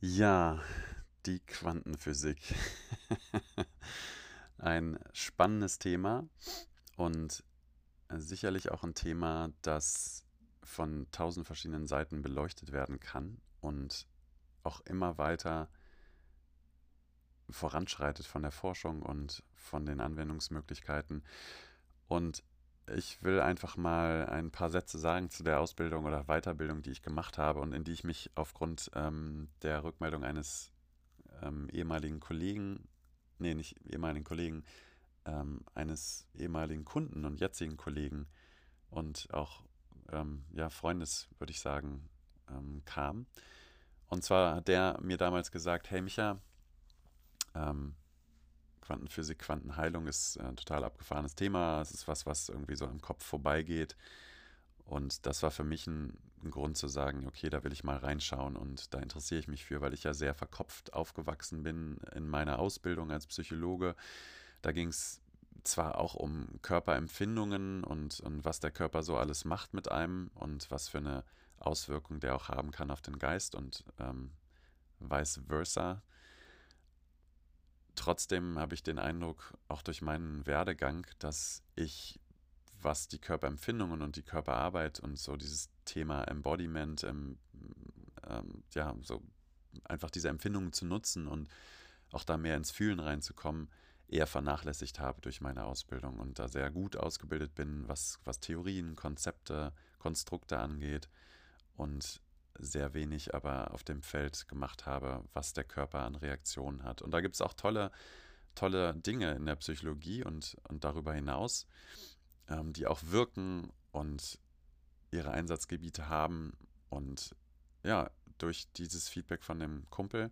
Ja, die Quantenphysik. Ein spannendes Thema und sicherlich auch ein Thema, das von tausend verschiedenen Seiten beleuchtet werden kann und auch immer weiter voranschreitet von der Forschung und von den Anwendungsmöglichkeiten. Und ich will einfach mal ein paar Sätze sagen zu der Ausbildung oder Weiterbildung, die ich gemacht habe und in die ich mich aufgrund ähm, der Rückmeldung eines ähm, ehemaligen Kollegen, nee, nicht ehemaligen Kollegen, ähm, eines ehemaligen Kunden und jetzigen Kollegen und auch ähm, ja, Freundes, würde ich sagen, ähm, kam. Und zwar hat der mir damals gesagt, hey Micha, ähm, Quantenphysik, Quantenheilung ist ein total abgefahrenes Thema. Es ist was, was irgendwie so im Kopf vorbeigeht. Und das war für mich ein, ein, Grund zu sagen, okay, da will ich mal reinschauen und da interessiere ich mich für, weil ich ja sehr verkopft aufgewachsen bin in meiner Ausbildung als Psychologe. Da ging es zwar auch um Körperempfindungen und, und was der Körper so alles macht mit einem und was für eine Auswirkung der auch haben kann auf den Geist und ähm, vice versa. Trotzdem habe ich den Eindruck, auch durch meinen Werdegang, dass ich, was die Körperempfindungen und die Körperarbeit und so dieses Thema Embodiment, ähm, ähm, ja, so einfach diese Empfindungen zu nutzen und auch da mehr ins Fühlen reinzukommen, eher vernachlässigt habe durch meine Ausbildung und da sehr gut ausgebildet bin, was, was Theorien, Konzepte, Konstrukte angeht. Und sehr wenig aber auf dem Feld gemacht habe, was der Körper an Reaktionen hat. Und da gibt es auch tolle, tolle Dinge in der Psychologie und, und darüber hinaus, ähm, die auch wirken und ihre Einsatzgebiete haben. Und ja, durch dieses Feedback von dem Kumpel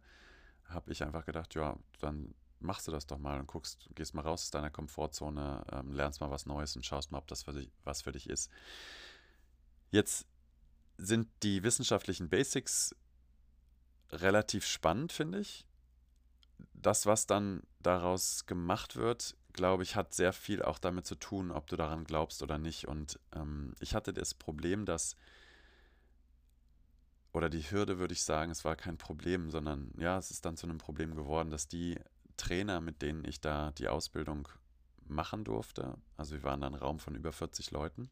habe ich einfach gedacht, ja, dann machst du das doch mal und guckst, gehst mal raus aus deiner Komfortzone, ähm, lernst mal was Neues und schaust mal, ob das für dich, was für dich ist. Jetzt sind die wissenschaftlichen Basics relativ spannend, finde ich. Das, was dann daraus gemacht wird, glaube ich, hat sehr viel auch damit zu tun, ob du daran glaubst oder nicht. Und ähm, ich hatte das Problem, dass, oder die Hürde würde ich sagen, es war kein Problem, sondern ja, es ist dann zu einem Problem geworden, dass die Trainer, mit denen ich da die Ausbildung machen durfte, also wir waren dann ein Raum von über 40 Leuten,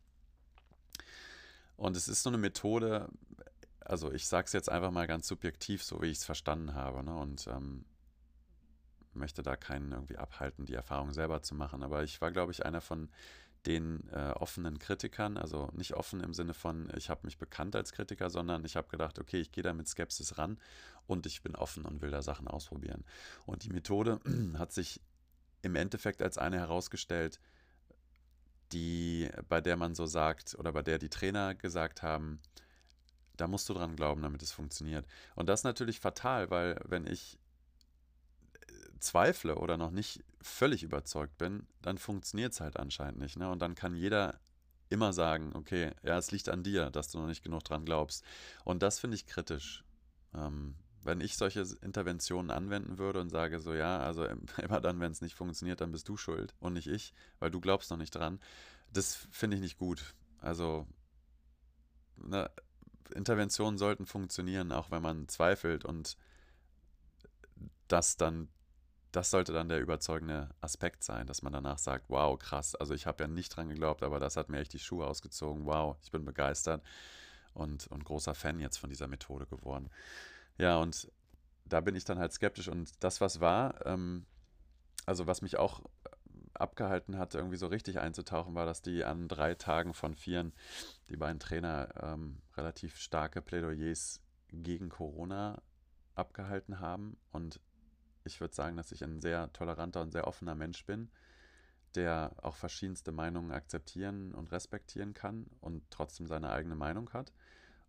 und es ist so eine Methode, also ich sage es jetzt einfach mal ganz subjektiv, so wie ich es verstanden habe. Ne? Und ähm, möchte da keinen irgendwie abhalten, die Erfahrung selber zu machen. Aber ich war, glaube ich, einer von den äh, offenen Kritikern, also nicht offen im Sinne von, ich habe mich bekannt als Kritiker, sondern ich habe gedacht, okay, ich gehe da mit Skepsis ran und ich bin offen und will da Sachen ausprobieren. Und die Methode hat sich im Endeffekt als eine herausgestellt, die, bei der man so sagt, oder bei der die Trainer gesagt haben, da musst du dran glauben, damit es funktioniert. Und das ist natürlich fatal, weil wenn ich äh, zweifle oder noch nicht völlig überzeugt bin, dann funktioniert es halt anscheinend nicht. Ne? Und dann kann jeder immer sagen, okay, ja, es liegt an dir, dass du noch nicht genug dran glaubst. Und das finde ich kritisch. Ähm, wenn ich solche Interventionen anwenden würde und sage so, ja, also immer dann, wenn es nicht funktioniert, dann bist du schuld und nicht ich, weil du glaubst noch nicht dran, das finde ich nicht gut. Also ne, Interventionen sollten funktionieren, auch wenn man zweifelt und das dann, das sollte dann der überzeugende Aspekt sein, dass man danach sagt, wow, krass, also ich habe ja nicht dran geglaubt, aber das hat mir echt die Schuhe ausgezogen, wow, ich bin begeistert und, und großer Fan jetzt von dieser Methode geworden. Ja, und da bin ich dann halt skeptisch. Und das, was war, ähm, also was mich auch abgehalten hat, irgendwie so richtig einzutauchen, war, dass die an drei Tagen von vieren, die beiden Trainer, ähm, relativ starke Plädoyers gegen Corona abgehalten haben. Und ich würde sagen, dass ich ein sehr toleranter und sehr offener Mensch bin, der auch verschiedenste Meinungen akzeptieren und respektieren kann und trotzdem seine eigene Meinung hat.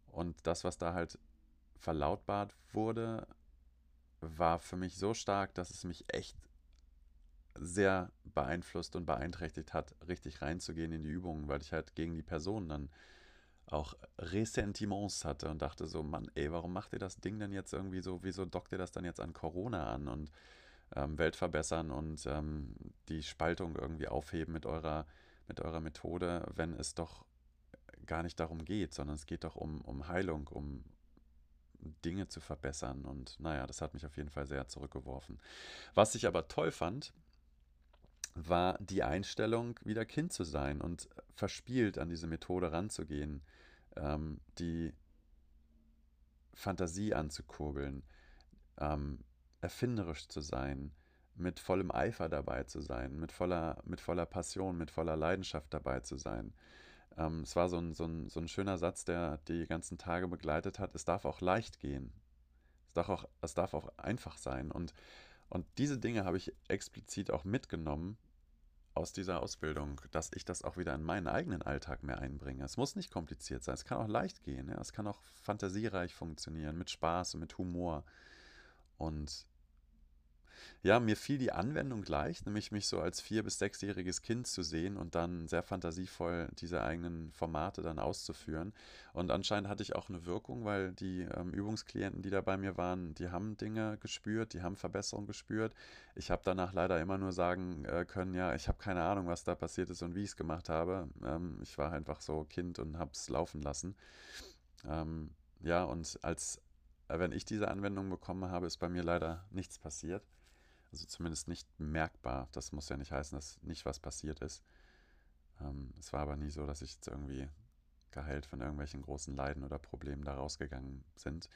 Und das, was da halt verlautbart wurde, war für mich so stark, dass es mich echt sehr beeinflusst und beeinträchtigt hat, richtig reinzugehen in die Übungen, weil ich halt gegen die Person dann auch Ressentiments hatte und dachte so, Mann, ey, warum macht ihr das Ding denn jetzt irgendwie so, wieso dockt ihr das dann jetzt an Corona an und ähm, Welt verbessern und ähm, die Spaltung irgendwie aufheben mit eurer, mit eurer Methode, wenn es doch gar nicht darum geht, sondern es geht doch um, um Heilung, um, Dinge zu verbessern. Und naja, das hat mich auf jeden Fall sehr zurückgeworfen. Was ich aber toll fand, war die Einstellung, wieder Kind zu sein und verspielt an diese Methode ranzugehen, ähm, die Fantasie anzukurbeln, ähm, erfinderisch zu sein, mit vollem Eifer dabei zu sein, mit voller, mit voller Passion, mit voller Leidenschaft dabei zu sein. Ähm, es war so ein, so, ein, so ein schöner Satz, der die ganzen Tage begleitet hat. Es darf auch leicht gehen. Es darf auch, es darf auch einfach sein. Und, und diese Dinge habe ich explizit auch mitgenommen aus dieser Ausbildung, dass ich das auch wieder in meinen eigenen Alltag mehr einbringe. Es muss nicht kompliziert sein, es kann auch leicht gehen, ja? es kann auch fantasiereich funktionieren, mit Spaß und mit Humor. Und ja, mir fiel die Anwendung leicht, nämlich mich so als vier- bis sechsjähriges Kind zu sehen und dann sehr fantasievoll diese eigenen Formate dann auszuführen. Und anscheinend hatte ich auch eine Wirkung, weil die ähm, Übungsklienten, die da bei mir waren, die haben Dinge gespürt, die haben Verbesserungen gespürt. Ich habe danach leider immer nur sagen äh, können, ja, ich habe keine Ahnung, was da passiert ist und wie ich es gemacht habe. Ähm, ich war einfach so Kind und habe es laufen lassen. Ähm, ja, und als äh, wenn ich diese Anwendung bekommen habe, ist bei mir leider nichts passiert. Also zumindest nicht merkbar. Das muss ja nicht heißen, dass nicht was passiert ist. Ähm, es war aber nie so, dass ich jetzt irgendwie geheilt von irgendwelchen großen Leiden oder Problemen da rausgegangen sind.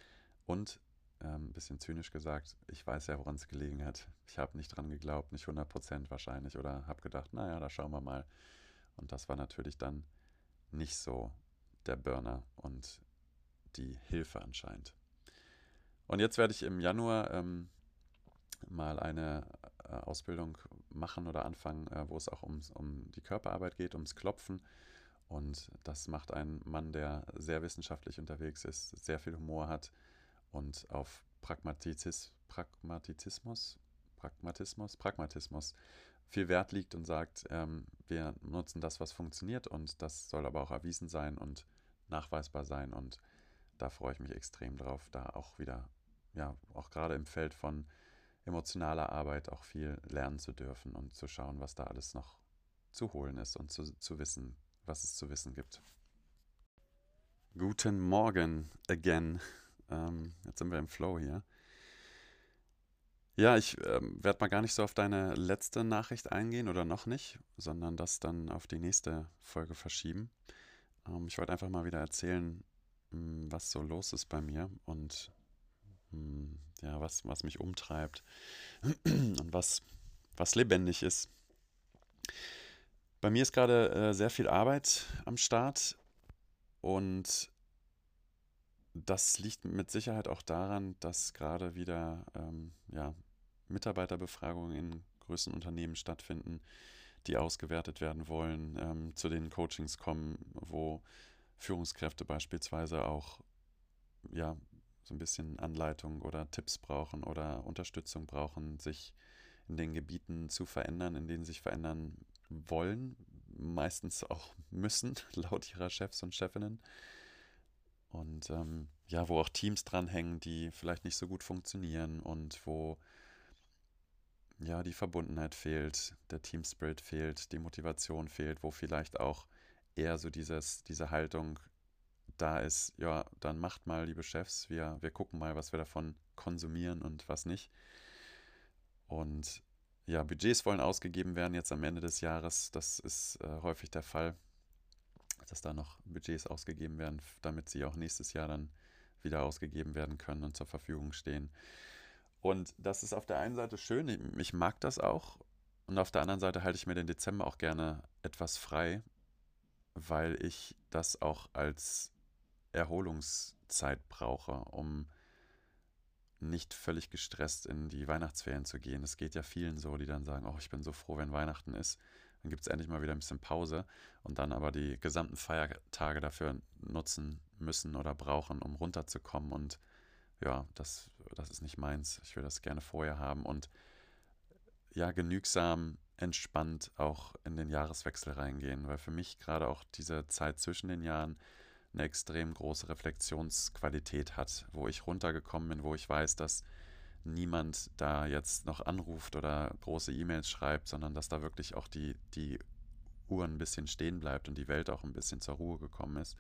Und ähm, ein bisschen zynisch gesagt, ich weiß ja, woran es gelegen hat. Ich habe nicht dran geglaubt, nicht 100% wahrscheinlich, oder habe gedacht, naja, da schauen wir mal. Und das war natürlich dann nicht so der Burner und die Hilfe anscheinend. Und jetzt werde ich im Januar ähm, mal eine äh, Ausbildung machen oder anfangen, äh, wo es auch ums, um die Körperarbeit geht, ums Klopfen. Und das macht ein Mann, der sehr wissenschaftlich unterwegs ist, sehr viel Humor hat und auf Pragmatizis, Pragmatizismus, Pragmatismus, Pragmatismus viel Wert liegt und sagt, ähm, wir nutzen das, was funktioniert und das soll aber auch erwiesen sein und nachweisbar sein. Und da freue ich mich extrem drauf, da auch wieder, ja, auch gerade im Feld von emotionaler Arbeit auch viel lernen zu dürfen und zu schauen, was da alles noch zu holen ist und zu, zu wissen, was es zu wissen gibt. Guten Morgen again. Ähm, jetzt sind wir im Flow hier. Ja, ich ähm, werde mal gar nicht so auf deine letzte Nachricht eingehen oder noch nicht, sondern das dann auf die nächste Folge verschieben. Ähm, ich wollte einfach mal wieder erzählen, hm, was so los ist bei mir und ja, was, was mich umtreibt und was, was lebendig ist. Bei mir ist gerade äh, sehr viel Arbeit am Start und das liegt mit Sicherheit auch daran, dass gerade wieder ähm, ja, Mitarbeiterbefragungen in größeren Unternehmen stattfinden, die ausgewertet werden wollen, ähm, zu den Coachings kommen, wo Führungskräfte beispielsweise auch ja, so ein bisschen Anleitung oder Tipps brauchen oder Unterstützung brauchen, sich in den Gebieten zu verändern, in denen sie sich verändern wollen, meistens auch müssen, laut ihrer Chefs und Chefinnen. Und ähm, ja, wo auch Teams dranhängen, die vielleicht nicht so gut funktionieren und wo ja die Verbundenheit fehlt, der Teamspirit fehlt, die Motivation fehlt, wo vielleicht auch eher so dieses, diese Haltung da ist, ja, dann macht mal, liebe Chefs, wir, wir gucken mal, was wir davon konsumieren und was nicht. Und ja, Budgets wollen ausgegeben werden jetzt am Ende des Jahres. Das ist äh, häufig der Fall, dass da noch Budgets ausgegeben werden, damit sie auch nächstes Jahr dann wieder ausgegeben werden können und zur Verfügung stehen. Und das ist auf der einen Seite schön, ich, ich mag das auch. Und auf der anderen Seite halte ich mir den Dezember auch gerne etwas frei, weil ich das auch als Erholungszeit brauche, um nicht völlig gestresst in die Weihnachtsferien zu gehen. Es geht ja vielen so, die dann sagen, oh, ich bin so froh, wenn Weihnachten ist. Dann gibt es endlich mal wieder ein bisschen Pause und dann aber die gesamten Feiertage dafür nutzen müssen oder brauchen, um runterzukommen. Und ja, das, das ist nicht meins. Ich will das gerne vorher haben und ja, genügsam entspannt auch in den Jahreswechsel reingehen, weil für mich gerade auch diese Zeit zwischen den Jahren eine extrem große Reflexionsqualität hat, wo ich runtergekommen bin, wo ich weiß, dass niemand da jetzt noch anruft oder große E-Mails schreibt, sondern dass da wirklich auch die, die Uhr ein bisschen stehen bleibt und die Welt auch ein bisschen zur Ruhe gekommen ist.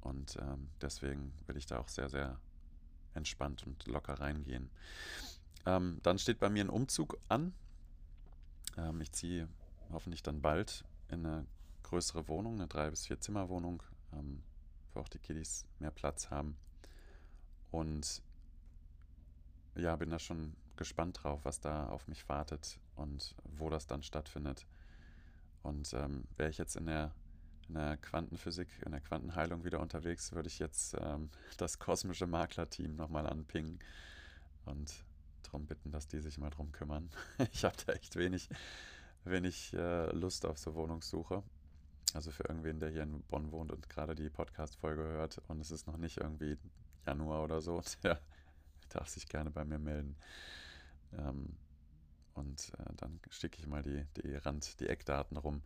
Und ähm, deswegen will ich da auch sehr, sehr entspannt und locker reingehen. Ähm, dann steht bei mir ein Umzug an. Ähm, ich ziehe hoffentlich dann bald in eine größere Wohnung, eine drei bis vier Zimmer Wohnung, ähm, wo auch die Kiddies mehr Platz haben. Und ja, bin da schon gespannt drauf, was da auf mich wartet und wo das dann stattfindet. Und ähm, wäre ich jetzt in der, in der Quantenphysik, in der Quantenheilung wieder unterwegs, würde ich jetzt ähm, das kosmische Maklerteam nochmal anpingen und darum bitten, dass die sich mal drum kümmern. ich habe da echt wenig, wenig äh, Lust auf so Wohnungssuche. Also für irgendwen, der hier in Bonn wohnt und gerade die Podcast-Folge hört und es ist noch nicht irgendwie Januar oder so, der darf sich gerne bei mir melden. Ähm, und äh, dann schicke ich mal die, die Rand, die Eckdaten rum.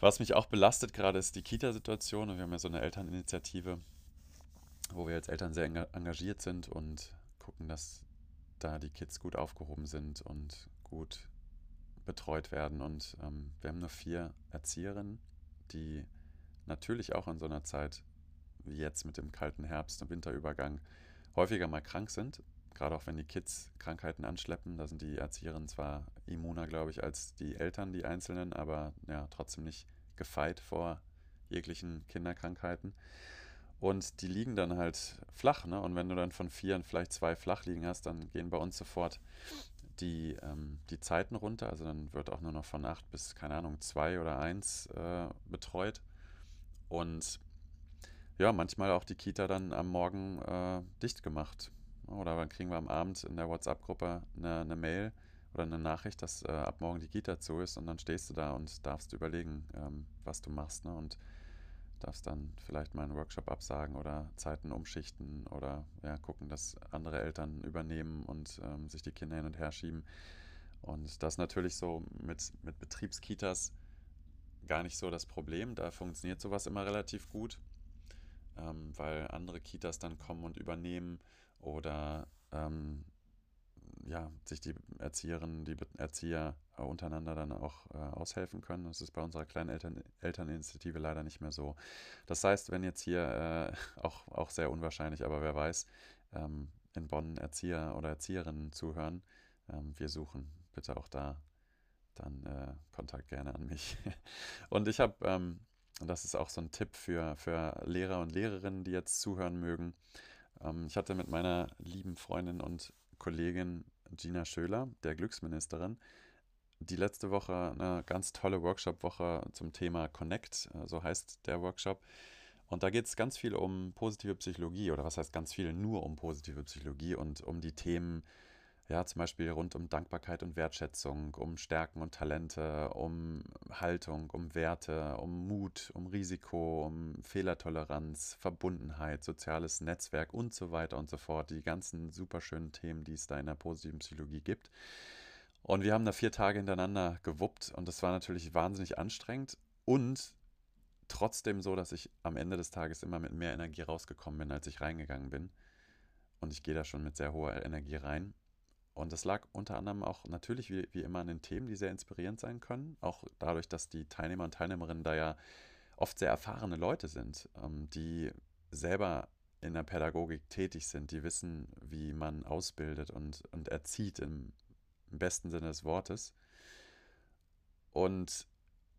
Was mich auch belastet gerade ist die Kita-Situation. wir haben ja so eine Elterninitiative, wo wir als Eltern sehr engagiert sind und gucken, dass da die Kids gut aufgehoben sind und gut betreut werden. Und ähm, wir haben nur vier Erzieherinnen, die natürlich auch in so einer Zeit wie jetzt mit dem kalten Herbst- und Winterübergang häufiger mal krank sind. Gerade auch wenn die Kids Krankheiten anschleppen, da sind die Erzieherinnen zwar immuner, glaube ich, als die Eltern, die Einzelnen, aber ja, trotzdem nicht gefeit vor jeglichen Kinderkrankheiten. Und die liegen dann halt flach, ne? Und wenn du dann von vier vielleicht zwei flach liegen hast, dann gehen bei uns sofort die, ähm, die Zeiten runter. Also dann wird auch nur noch von acht bis, keine Ahnung, zwei oder eins äh, betreut. Und ja, manchmal auch die Kita dann am Morgen äh, dicht gemacht. Oder dann kriegen wir am Abend in der WhatsApp-Gruppe eine, eine, Mail oder eine Nachricht, dass äh, ab morgen die Kita zu ist und dann stehst du da und darfst überlegen, ähm, was du machst. Ne? Und darfst dann vielleicht mal einen Workshop absagen oder Zeiten umschichten oder ja, gucken, dass andere Eltern übernehmen und ähm, sich die Kinder hin und her schieben. Und das natürlich so mit, mit Betriebskitas gar nicht so das Problem. Da funktioniert sowas immer relativ gut, ähm, weil andere Kitas dann kommen und übernehmen oder ähm, ja, sich die Erzieherinnen, die Erzieher untereinander dann auch äh, aushelfen können. Das ist bei unserer kleinen Eltern Elterninitiative leider nicht mehr so. Das heißt, wenn jetzt hier äh, auch, auch sehr unwahrscheinlich, aber wer weiß, ähm, in Bonn Erzieher oder Erzieherinnen zuhören, ähm, wir suchen bitte auch da dann äh, Kontakt gerne an mich. Und ich habe, ähm, das ist auch so ein Tipp für, für Lehrer und Lehrerinnen, die jetzt zuhören mögen. Ähm, ich hatte mit meiner lieben Freundin und Kollegin Gina Schöler, der Glücksministerin, die letzte Woche eine ganz tolle Workshop-Woche zum Thema Connect, äh, so heißt der Workshop. Und da geht es ganz viel um positive Psychologie oder was heißt ganz viel nur um positive Psychologie und um die Themen ja, zum Beispiel rund um Dankbarkeit und Wertschätzung, um Stärken und Talente, um Haltung, um Werte, um Mut, um Risiko, um Fehlertoleranz, Verbundenheit, soziales Netzwerk und so weiter und so fort. Die ganzen super schönen Themen, die es da in der positiven Psychologie gibt. Und wir haben da vier Tage hintereinander gewuppt und das war natürlich wahnsinnig anstrengend und trotzdem so, dass ich am Ende des Tages immer mit mehr Energie rausgekommen bin, als ich reingegangen bin. Und ich gehe da schon mit sehr hoher Energie rein. Und das lag unter anderem auch natürlich wie, wie immer an den Themen, die sehr inspirierend sein können. Auch dadurch, dass die Teilnehmer und Teilnehmerinnen da ja oft sehr erfahrene Leute sind, ähm, die selber in der Pädagogik tätig sind, die wissen, wie man ausbildet und, und erzieht im, im besten Sinne des Wortes. Und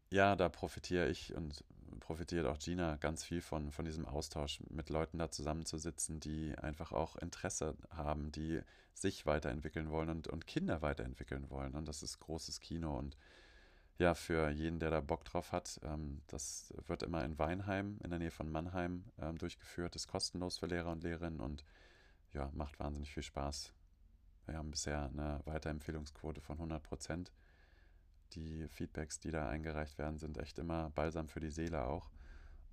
ja, da profitiere ich und profitiert auch Gina ganz viel von, von diesem Austausch, mit Leuten da zusammenzusitzen, die einfach auch Interesse haben, die sich weiterentwickeln wollen und, und Kinder weiterentwickeln wollen. Und das ist großes Kino. Und ja, für jeden, der da Bock drauf hat, ähm, das wird immer in Weinheim, in der Nähe von Mannheim, ähm, durchgeführt, ist kostenlos für Lehrer und Lehrerinnen und ja, macht wahnsinnig viel Spaß. Wir haben bisher eine Weiterempfehlungsquote von 100 Prozent die Feedbacks, die da eingereicht werden, sind echt immer balsam für die Seele auch.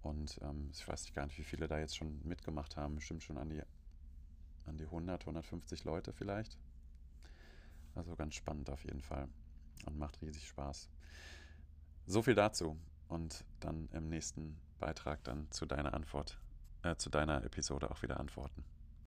Und ähm, ich weiß nicht gar nicht, wie viele da jetzt schon mitgemacht haben. Bestimmt schon an die, an die 100, 150 Leute vielleicht. Also ganz spannend auf jeden Fall und macht riesig Spaß. So viel dazu und dann im nächsten Beitrag dann zu deiner Antwort, äh, zu deiner Episode auch wieder antworten.